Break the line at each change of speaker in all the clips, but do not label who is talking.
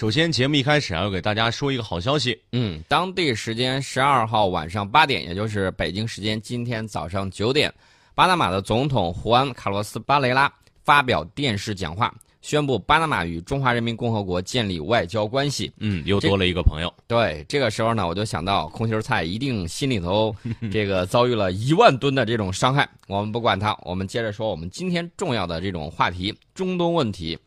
首先，节目一开始啊，要给大家说一个好消息。
嗯，当地时间十二号晚上八点，也就是北京时间今天早上九点，巴拿马的总统胡安·卡洛斯·巴雷拉发表电视讲话，宣布巴拿马与中华人民共和国建立外交关系。
嗯，又多了一个朋友。
对，这个时候呢，我就想到空心菜一定心里头 这个遭遇了一万吨的这种伤害。我们不管它，我们接着说我们今天重要的这种话题——中东问题。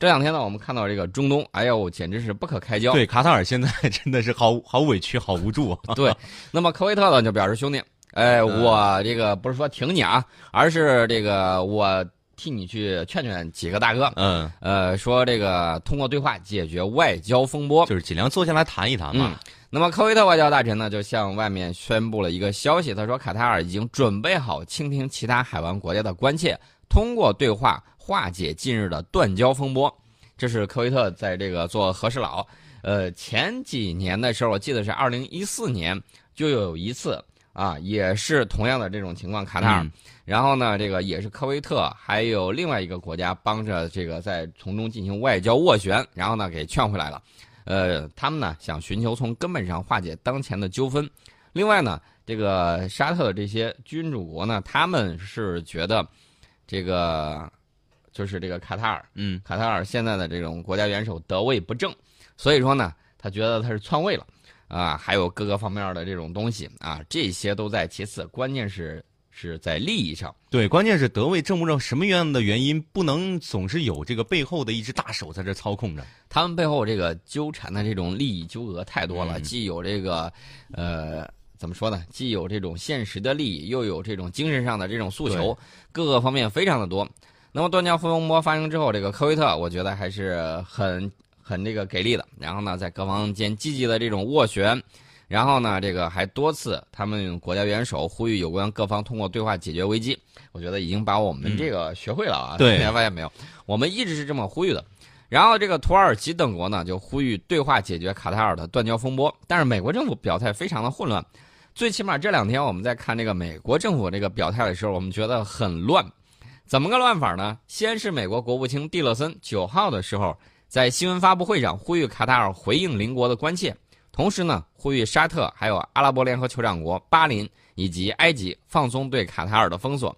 这两天呢，我们看到这个中东，哎呦，简直是不可开交。
对，卡塔尔现在 真的是好好委屈，好无助
啊。对，那么科威特呢就表示兄弟，哎，我这个不是说挺你啊，而是这个我替你去劝劝几个大哥。
嗯，
呃，说这个通过对话解决外交风波，
就是尽量坐下来谈一谈嘛。
那么科威特外交大臣呢就向外面宣布了一个消息，他说卡塔尔已经准备好倾听其他海湾国家的关切，通过对话。化解近日的断交风波，这是科威特在这个做和事佬。呃，前几年的时候，我记得是二零一四年就有一次啊，也是同样的这种情况，卡塔尔。然后呢，这个也是科威特还有另外一个国家帮着这个在从中进行外交斡旋，然后呢给劝回来了。呃，他们呢想寻求从根本上化解当前的纠纷。另外呢，这个沙特的这些君主国呢，他们是觉得这个。就是这个卡塔尔，
嗯，
卡塔尔现在的这种国家元首得位不正，所以说呢，他觉得他是篡位了，啊，还有各个方面的这种东西啊，这些都在其次，关键是是在利益上。
对，关键是得位正不正，什么样的原因不能总是有这个背后的一只大手在这操控着？
他们背后这个纠缠的这种利益纠葛太多了，既有这个，呃，怎么说呢？既有这种现实的利益，又有这种精神上的这种诉求，各个方面非常的多。那么断交风波发生之后，这个科威特我觉得还是很很这个给力的。然后呢，在各方间积极的这种斡旋，然后呢，这个还多次他们国家元首呼吁有关各方通过对话解决危机。我觉得已经把我们这个学会了啊！
大家，
发现没有？我们一直是这么呼吁的。然后这个土耳其等国呢，就呼吁对话解决卡塔尔的断交风波。但是美国政府表态非常的混乱。最起码这两天我们在看这个美国政府这个表态的时候，我们觉得很乱。怎么个乱法呢？先是美国国务卿蒂勒森九号的时候，在新闻发布会上呼吁卡塔尔回应邻国的关切，同时呢，呼吁沙特、还有阿拉伯联合酋长国巴林以及埃及放松对卡塔尔的封锁。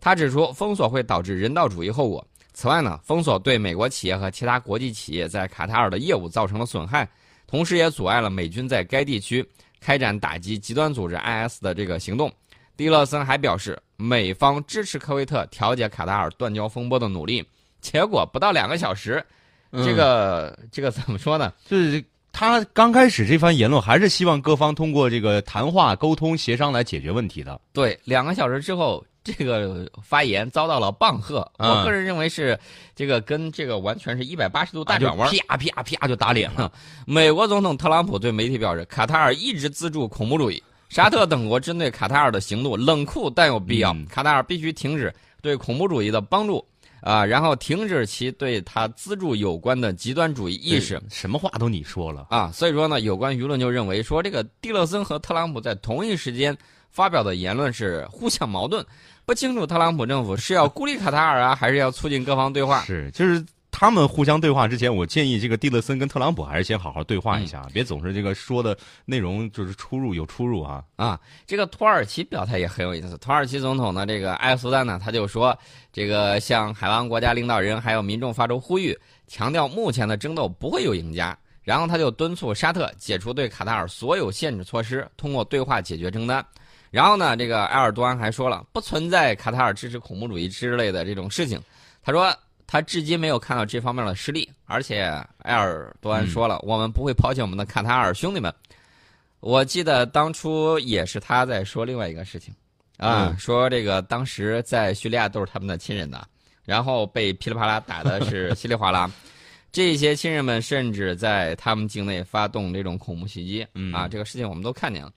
他指出，封锁会导致人道主义后果。此外呢，封锁对美国企业和其他国际企业在卡塔尔的业务造成了损害，同时也阻碍了美军在该地区开展打击极端组织 IS 的这个行动。蒂勒森还表示。美方支持科威特调解卡塔尔断交风波的努力，结果不到两个小时，这个这个怎么说呢？
就是他刚开始这番言论，还是希望各方通过这个谈话、沟通、协商来解决问题的。
对，两个小时之后，这个发言遭到了棒喝。我个人认为是这个跟这个完全是一百八十度大转弯，
啪啪啪就打脸了。
美国总统特朗普对媒体表示，卡塔尔一直资助恐怖主义。沙特等国针对卡塔尔的行动冷酷但有必要，卡塔尔必须停止对恐怖主义的帮助啊，然后停止其对他资助有关的极端主义意识。
什么话都你说了
啊，所以说呢，有关舆论就认为说这个蒂勒森和特朗普在同一时间发表的言论是互相矛盾，不清楚特朗普政府是要孤立卡塔尔啊，还是要促进各方对话？
是，就是。他们互相对话之前，我建议这个蒂勒森跟特朗普还是先好好对话一下，别总是这个说的内容就是出入有出入啊
啊！这个土耳其表态也很有意思，土耳其总统呢，这个埃尔苏丹呢，他就说这个向海湾国家领导人还有民众发出呼吁，强调目前的争斗不会有赢家，然后他就敦促沙特解除对卡塔尔所有限制措施，通过对话解决争端。然后呢，这个埃尔多安还说了，不存在卡塔尔支持恐怖主义之类的这种事情，他说。他至今没有看到这方面的实例，而且埃尔多安说了，我们不会抛弃我们的卡塔尔兄弟们。我记得当初也是他在说另外一个事情，啊，说这个当时在叙利亚都是他们的亲人的，然后被噼里啪啦打的是稀里哗啦，这些亲人们甚至在他们境内发动这种恐怖袭击，啊，这个事情我们都看见了。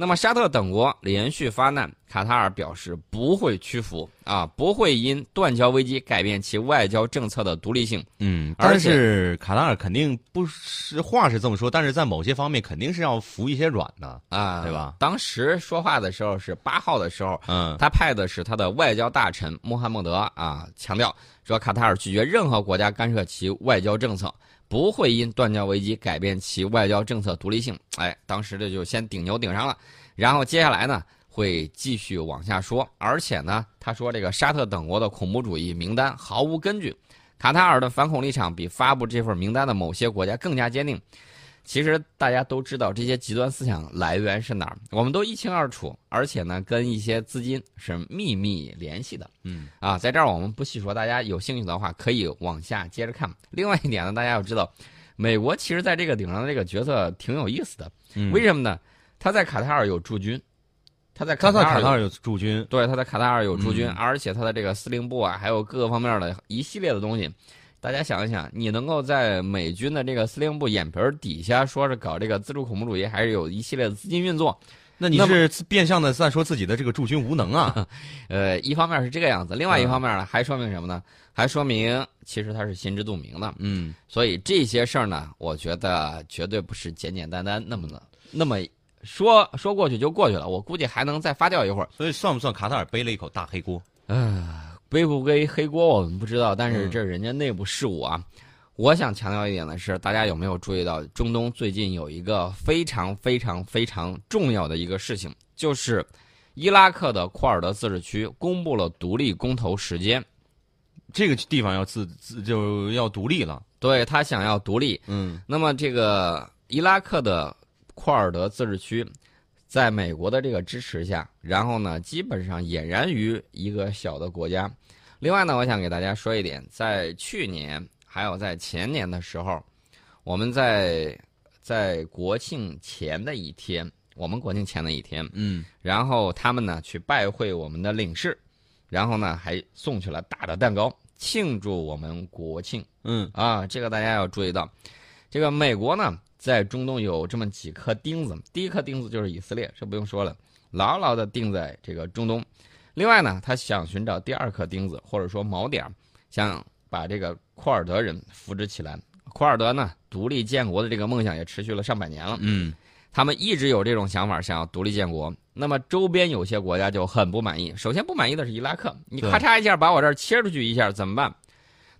那么沙特等国连续发难，卡塔尔表示不会屈服啊，不会因断交危机改变其外交政策的独立性。
嗯，但是卡塔尔肯定不是话是这么说，但是在某些方面肯定是要服一些软的
啊，
对吧？
当时说话的时候是八号的时候，
嗯，
他派的是他的外交大臣穆罕默德啊，强调说卡塔尔拒绝任何国家干涉其外交政策。不会因断交危机改变其外交政策独立性。哎，当时这就先顶牛顶上了，然后接下来呢会继续往下说，而且呢他说这个沙特等国的恐怖主义名单毫无根据，卡塔尔的反恐立场比发布这份名单的某些国家更加坚定。其实大家都知道这些极端思想来源是哪儿，我们都一清二楚，而且呢，跟一些资金是秘密联系的。
嗯，
啊，在这儿我们不细说，大家有兴趣的话可以往下接着看。另外一点呢，大家要知道，美国其实在这个顶上的这个角色挺有意思的。
嗯
为什么呢？他在卡塔尔有驻军，他在卡塔尔有
驻军，
对，他在卡塔尔有驻军，
嗯
而且他的这个司令部啊，还有各个方面的一系列的东西。大家想一想，你能够在美军的这个司令部眼皮儿底下说是搞这个自助恐怖主义，还是有一系列的资金运作？
那你是变相的在说自己的这个驻军无能啊？
呃，一方面是这个样子，另外一
嗯
方面呢，还说明什么呢？还说明其实他是心知肚明的。
嗯，
所以这些事儿呢，我觉得绝对不是简简单单那么的，那么说说过去就过去了。我估计还能再发酵一会儿。
所以算不算卡塔尔背了一口大黑锅？
呃，背不背黑锅我们不知道，但是
嗯
这是人家内部事务啊。我想强调一点的是，大家有没有注意到，中东最近有一个非常非常非常重要的一个事情，就是伊拉克的库尔德自治区公布了独立公投时间，
这个地方要自自就要独立了。
对他想要独立。
嗯
那么这个伊拉克的库尔德自治区，在美国的这个支持下，然后呢，基本上俨然于一个小的国家。另外呢，我想给大家说一点，在去年还有在前年的时候，我们在在国庆前的一天，我们国庆前的一天，
嗯
然后他们呢去拜会我们的领事，然后呢还送去了大的蛋糕庆祝我们国庆。
嗯
啊，这个大家要注意到，这个美国呢，在中东有这么几颗钉子，第一颗钉子就是以色列，这不用说了，牢牢的钉在这个中东。另外呢，他想寻找第二颗钉子，或者说锚点，想把这个库尔德人扶植起来。库尔德呢，独立建国的这个梦想也持续了上百年了，
嗯
他们一直有这种想法，想要独立建国。那么周边有些国家就很不满意。首先不满意的是伊拉克，你咔嚓一下把我这儿切出去一下怎么办？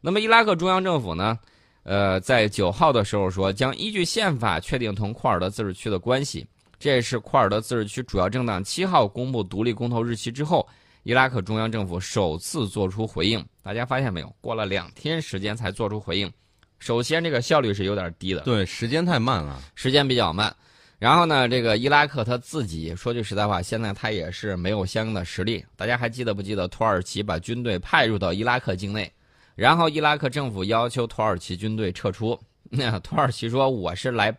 那么伊拉克中央政府呢？呃，在九号的时候说，将依据宪法确定同库尔德自治区的关系。这也是库尔德自治区主要政党七号公布独立公投日期之后，伊拉克中央政府首次做出回应。大家发现没有？过了两天时间才做出回应。首先，这个效率是有点低的。
对，时间太慢了。
时间比较慢。然后呢，这个伊拉克他自己说句实在话，现在他也是没有相应的实力。大家还记得不记得土耳其把军队派入到伊拉克境内，然后伊拉克政府要求土耳其军队撤出。那土耳其说我是来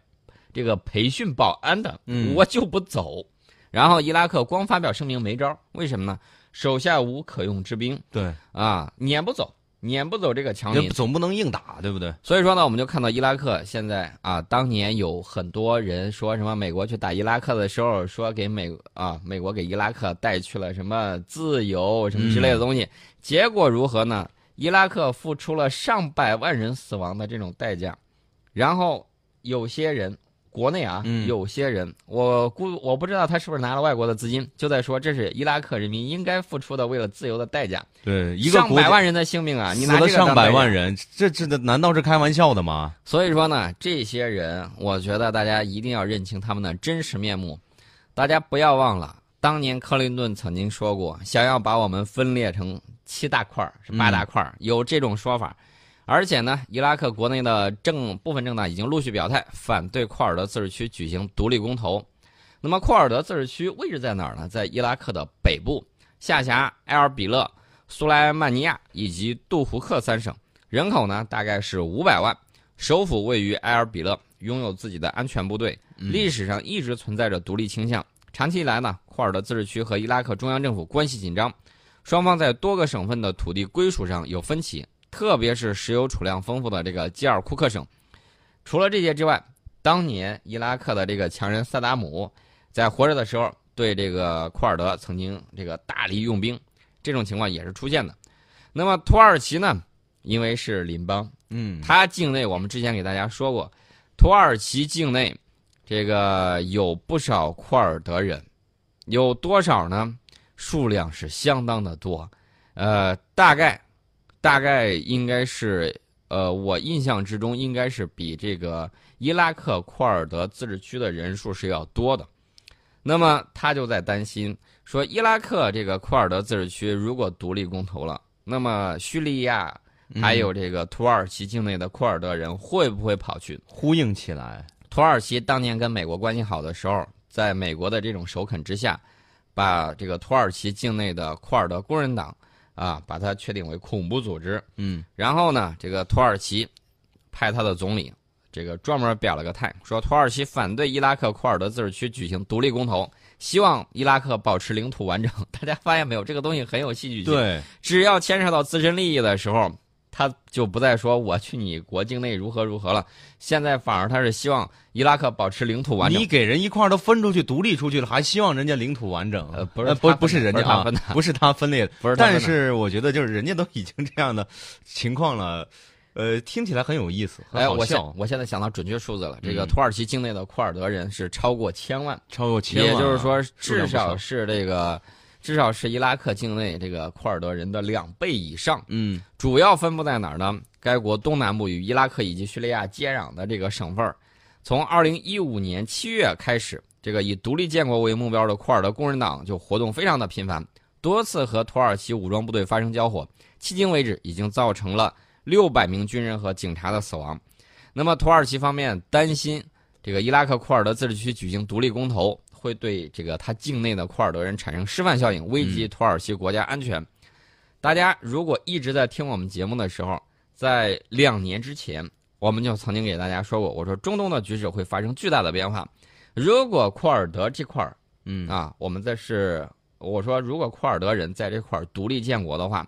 这个培训保安的，
嗯
我就不走。然后伊拉克光发表声明没招，为什么呢？手下无可用之兵
对，
啊，撵不走，撵不走这个强邻。
总不能硬打，对不对？
所以说呢，我们就看到伊拉克现在啊，当年有很多人说什么美国去打伊拉克的时候，说给美啊美国给伊拉克带去了什么自由什么之类的东西，结果如何呢？伊拉克付出了上百万人死亡的这种代价，然后有些人国内啊，
嗯
有些人我估我不知道他是不是拿了外国的资金，就在说这是伊拉克人民应该付出的为了自由的代价，
对，一个
上百万人的性命啊，你拿这个
上百万人，这这难道是开玩笑的吗？
所以说呢，这些人，我觉得大家一定要认清他们的真实面目。大家不要忘了，当年克林顿曾经说过，想要把我们分裂成七大块儿，是八大块儿，有这种说法。而且呢，伊拉克国内的政部分政党已经陆续表态，反对库尔德自治区举行独立公投。那么，库尔德自治区位置在哪儿呢？在伊拉克的北部，下辖埃尔比勒、苏莱曼尼亚以及杜胡克三省，人口呢大概是五百万。首府位于埃尔比勒，拥有自己的安全部队，历史上一直存在着独立倾向。长期以来呢，库尔德自治区和伊拉克中央政府关系紧张，双方在多个省份的土地归属上有分歧，特别是石油储量丰富的这个基尔库克省。除了这些之外，当年伊拉克的这个强人萨达姆在活着的时候，对这个库尔德曾经这个大力用兵，这种情况也是出现的。那么土耳其呢，因为是邻邦，
嗯，
它境内我们之前给大家说过，土耳其境内这个有不少库尔德人，有多少呢？数量是相当的多，呃，大概大概应该是呃，我印象之中应该是比这个伊拉克库尔德自治区的人数是要多的。那么他就在担心说，伊拉克这个库尔德自治区如果独立公投了，那么叙利亚还有这个土耳其境内的库尔德人会不会跑去
呼应起来？
土耳其当年跟美国关系好的时候，在美国的这种首肯之下，把这个土耳其境内的库尔德工人党啊，把它确定为恐怖组织。
嗯，
然后呢，这个土耳其派他的总理，这个专门表了个态，说土耳其反对伊拉克库尔德自治区举行独立公投，希望伊拉克保持领土完整。大家发现没有，这个东西很有戏剧性。
对，
只要牵扯到自身利益的时候。他就不再说我去你国境内如何如何了，现在反而他是希望伊拉克保持领土完整。
你给人一块都分出去、独立出去了，还希望人家领土完整？
呃，不是，
不不是人家
啊，
不是他分裂的，
不是。
但是我觉得就是人家都已经这样的情况了，呃，听起来很有意思，很好
笑。我现在想到准确数字了，这个土耳其境内的库尔德人是超过千万，
超过千万，
也就是说至少是这个。至少是伊拉克境内这个库尔德人的两倍以上。
嗯，
主要分布在哪儿呢？该国东南部与伊拉克以及叙利亚接壤的这个省份儿。从二零一五年七月开始，这个以独立建国为目标的库尔德工人党就活动非常的频繁，多次和土耳其武装部队发生交火，迄今为止已经造成了六百名军人和警察的死亡。那么土耳其方面担心这个伊拉克库尔德自治区举行独立公投。会对这个他境内的库尔德人产生示范效应，危及土耳其国家安全。大家如果一直在听我们节目的时候，在两年之前，我们就曾经给大家说过，我说中东的局势会发生巨大的变化。如果库尔德这块儿，
嗯
啊，我们这是我说，如果库尔德人在这块儿独立建国的话，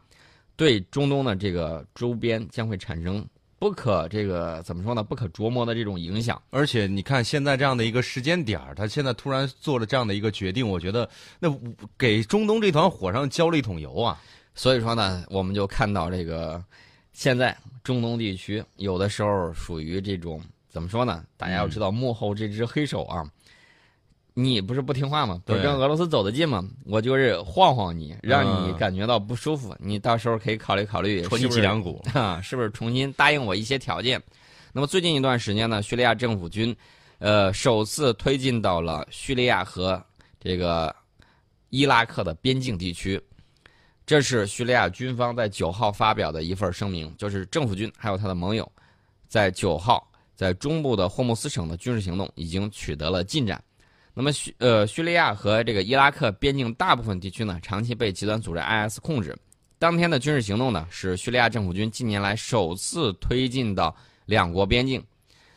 对中东的这个周边将会产生。不可这个怎么说呢？不可琢磨的这种影响。
而且你看现在这样的一个时间点儿，他现在突然做了这样的一个决定，我觉得那给中东这团火上浇了一桶油啊。
所以说呢，我们就看到这个现在中东地区有的时候属于这种怎么说呢？大家要知道幕后这只黑手啊。你不是不听话吗？不是跟俄罗斯走得近吗？我就是晃晃你，让你感觉到不舒服。你到时候可以考虑考虑，
戳你脊梁骨
啊，是不是重新答应我一些条件？那么最近一段时间呢，叙利亚政府军，呃，首次推进到了叙利亚和这个伊拉克的边境地区。这是叙利亚军方在九号发表的一份声明，就是政府军还有他的盟友，在九号在中部的霍姆斯省的军事行动已经取得了进展。那么叙呃叙利亚和这个伊拉克边境大部分地区呢，长期被极端组织 IS 控制。当天的军事行动呢，是叙利亚政府军近年来首次推进到两国边境。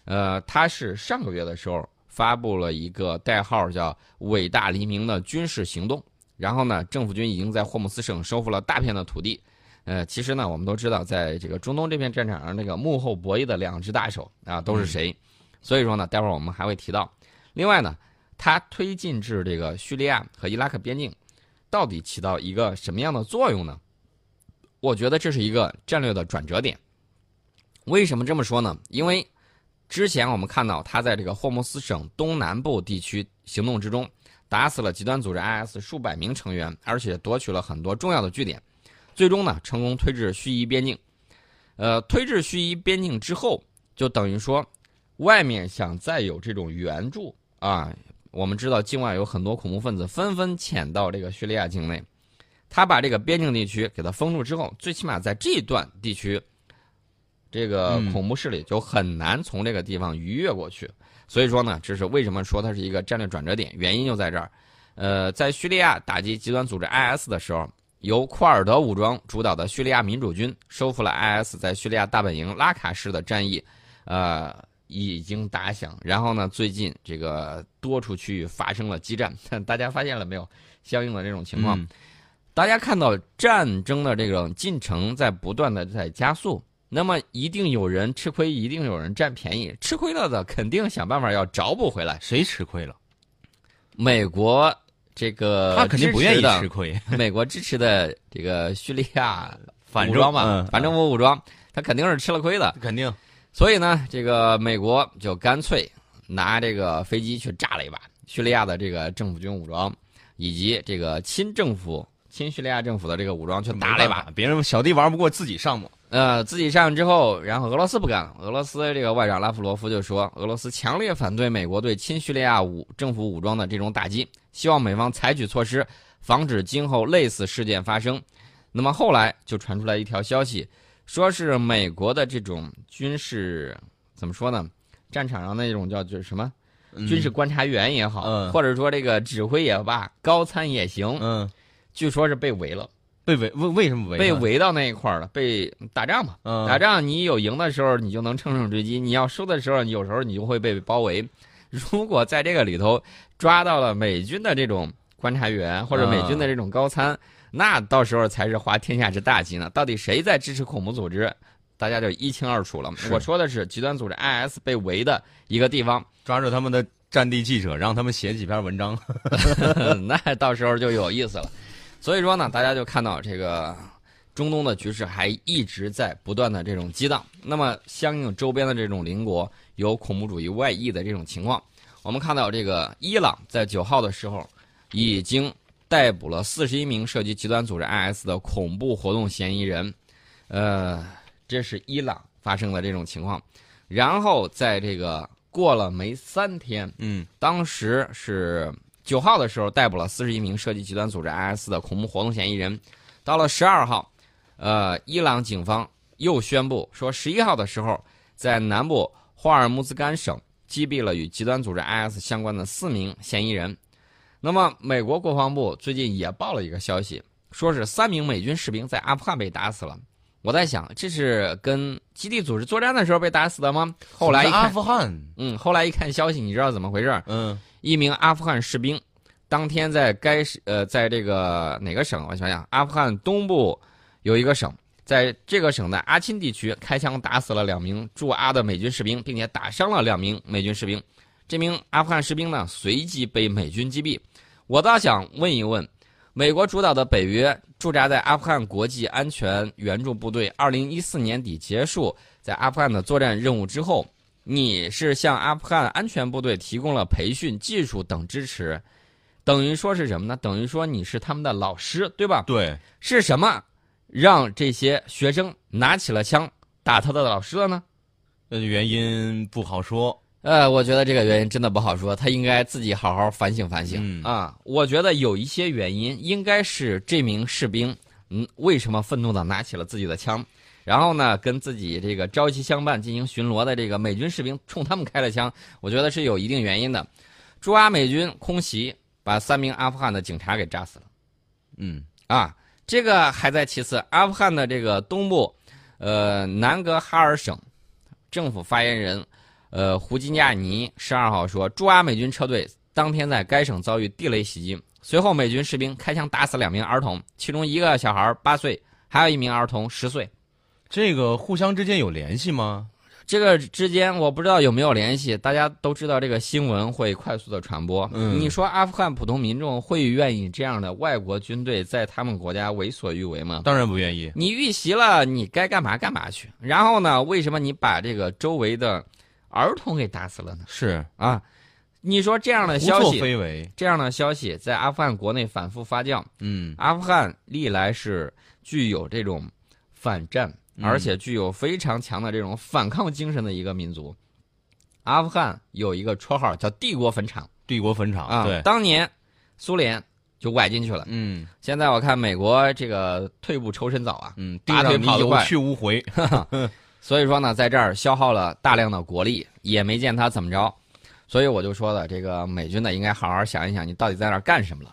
呃，它是上个月的时候发布了一个代号叫“伟大黎明”的军事行动。然后呢，政府军已经在霍姆斯省收复了大片的土地。呃，其实呢，我们都知道，在这个中东这片战场上，那个幕后博弈的两只大手啊，都是谁？所以说呢，待会儿我们还会提到。另外呢。它推进至这个叙利亚和伊拉克边境，到底起到一个什么样的作用呢？我觉得这是一个战略的转折点。为什么这么说呢？因为之前我们看到他在这个霍姆斯省东南部地区行动之中，打死了极端组织 IS 数百名成员，而且夺取了很多重要的据点，最终呢成功推至叙伊边境。呃，推至叙伊边境之后，就等于说外面想再有这种援助啊。我们知道境外有很多恐怖分子纷纷潜到这个叙利亚境内，他把这个边境地区给它封住之后，最起码在这段地区，这个恐怖势力就很难从这个地方逾越过去。所以说呢，这是为什么说它是一个战略转折点，原因就在这儿。呃，在叙利亚打击极端组织 IS 的时候，由库尔德武装主导的叙利亚民主军收复了 IS 在叙利亚大本营拉卡市的战役，呃。已经打响，然后呢？最近这个多处区域发生了激战，大家发现了没有？相应的这种情况，大家看到战争的这种进程在不断的在加速，那么一定有人吃亏，一定有人占便宜。吃亏了的肯定想办法要找补回来。
谁吃亏了？
美国这个
他肯定不愿意吃亏。
美国支持的这个叙利亚
反
武装
嘛，
反政府武装，他肯定是吃了亏的，
肯定。
所以呢，这个美国就干脆拿这个飞机去炸了一把叙利亚的这个政府军武装，以及这个亲政府、亲叙利亚政府的这个武装去打了一把。
别人小弟玩不过，自己上嘛。
呃，自己上之后，然后俄罗斯不干了。俄罗斯这个外长拉夫罗夫就说，俄罗斯强烈反对美国对亲叙利亚武政府武装的这种打击，希望美方采取措施，防止今后类似事件发生。那么后来就传出来一条消息，说是美国的这种军事怎么说呢？战场上那种叫就是什么军事观察员也好，
嗯
或者说这个指挥也罢，高参也行，
嗯，
据说是被围了，
被围为为什么围？
被围到那一块儿了，被打仗嘛。
嗯
打仗，你有赢的时候，你就能乘胜追击；你要输的时候，你有时候你就会被包围。如果在这个里头抓到了美军的这种观察员或者美军的这种高参，那到时候才是滑天下之大稽呢。到底谁在支持恐怖组织，大家就一清二楚了。我说的是极端组织 IS 被围的一个地方，
抓住他们的战地记者，让他们写几篇文章。
那到时候就有意思了。所以说呢，大家就看到这个中东的局势还一直在不断的这种激荡。那么，相应周边的这种邻国有恐怖主义外溢的这种情况，我们看到这个伊朗在九号的时候已经逮捕了四十一名涉及极端组织 IS 的恐怖活动嫌疑人。呃，这是伊朗发生的这种情况。然后在这个过了没三天，
嗯
当时是九号的时候逮捕了四十一名涉及极端组织 IS 的恐怖活动嫌疑人。到了十二号，呃，伊朗警方又宣布说，十一号的时候，在南部霍尔木兹干省击毙了与极端组织 IS 相关的四名嫌疑人。那么，美国国防部最近也报了一个消息，说是三名美军士兵在阿富汗被打死了。我在想，这是跟基地组织作战的时候被打死的吗？后来一
阿
看，
富汗，
嗯，后来一看消息，你知道怎么回事儿？
嗯
一名阿富汗士兵当天在该市呃，在这个哪个省？我想想，阿富汗东部有一个省，在这个省的阿钦地区开枪打死了两名驻阿的美军士兵，并且打伤了两名美军士兵。这名阿富汗士兵呢，随即被美军击毙。我倒想问一问，美国主导的北约驻扎在阿富汗国际安全援助部队，二零一四年底结束在阿富汗的作战任务之后，你是向阿富汗安全部队提供了培训、技术等支持，等于说是什么呢？等于说你是他们的老师，对吧？
对，
是什么让这些学生拿起了枪打他的老师了呢？
那原因不好说。
呃，我觉得这个原因真的不好说，他应该自己好好反省反省、
嗯
啊。我觉得有一些原因，应该是这名士兵，嗯，为什么愤怒的拿起了自己的枪，然后呢，跟自己这个朝夕相伴进行巡逻的这个美军士兵冲他们开了枪，我觉得是有一定原因的。驻阿美军空袭把三名阿富汗的警察给炸死了。
嗯
啊，这个还在其次。阿富汗的这个东部，呃，南格哈尔省政府发言人，呃，胡金亚尼十二号说，驻阿美军车队当天在该省遭遇地雷袭击，随后美军士兵开枪打死两名儿童，其中一个小孩八岁，还有一名儿童十岁。
这个互相之间有联系吗？
这个之间我不知道有没有联系，大家都知道这个新闻会快速的传播。
嗯
你说阿富汗普通民众会愿意这样的外国军队在他们国家为所欲为吗？
当然不愿意。
你遇袭了，你该干嘛干嘛去。然后呢，为什么你把这个周围的儿童给打死了呢？
是
啊，你说这样的消息，
非为。
这样的消息在阿富汗国内反复发酵。
嗯
阿富汗历来是具有这种反战，
嗯
而且具有非常强的这种反抗精神的一个民族。阿富汗有一个绰号叫“帝国坟场
帝国坟”场。
啊，
对。
当年苏联就崴进去了。
嗯
现在我看美国这个退步抽身早啊，
嗯，
大腿
地上你有
跑得快
去无回。
所以说呢，在这儿消耗了大量的国力，也没见他怎么着，所以我就说了，这个美军呢应该好好想一想，你到底在那儿干什么了。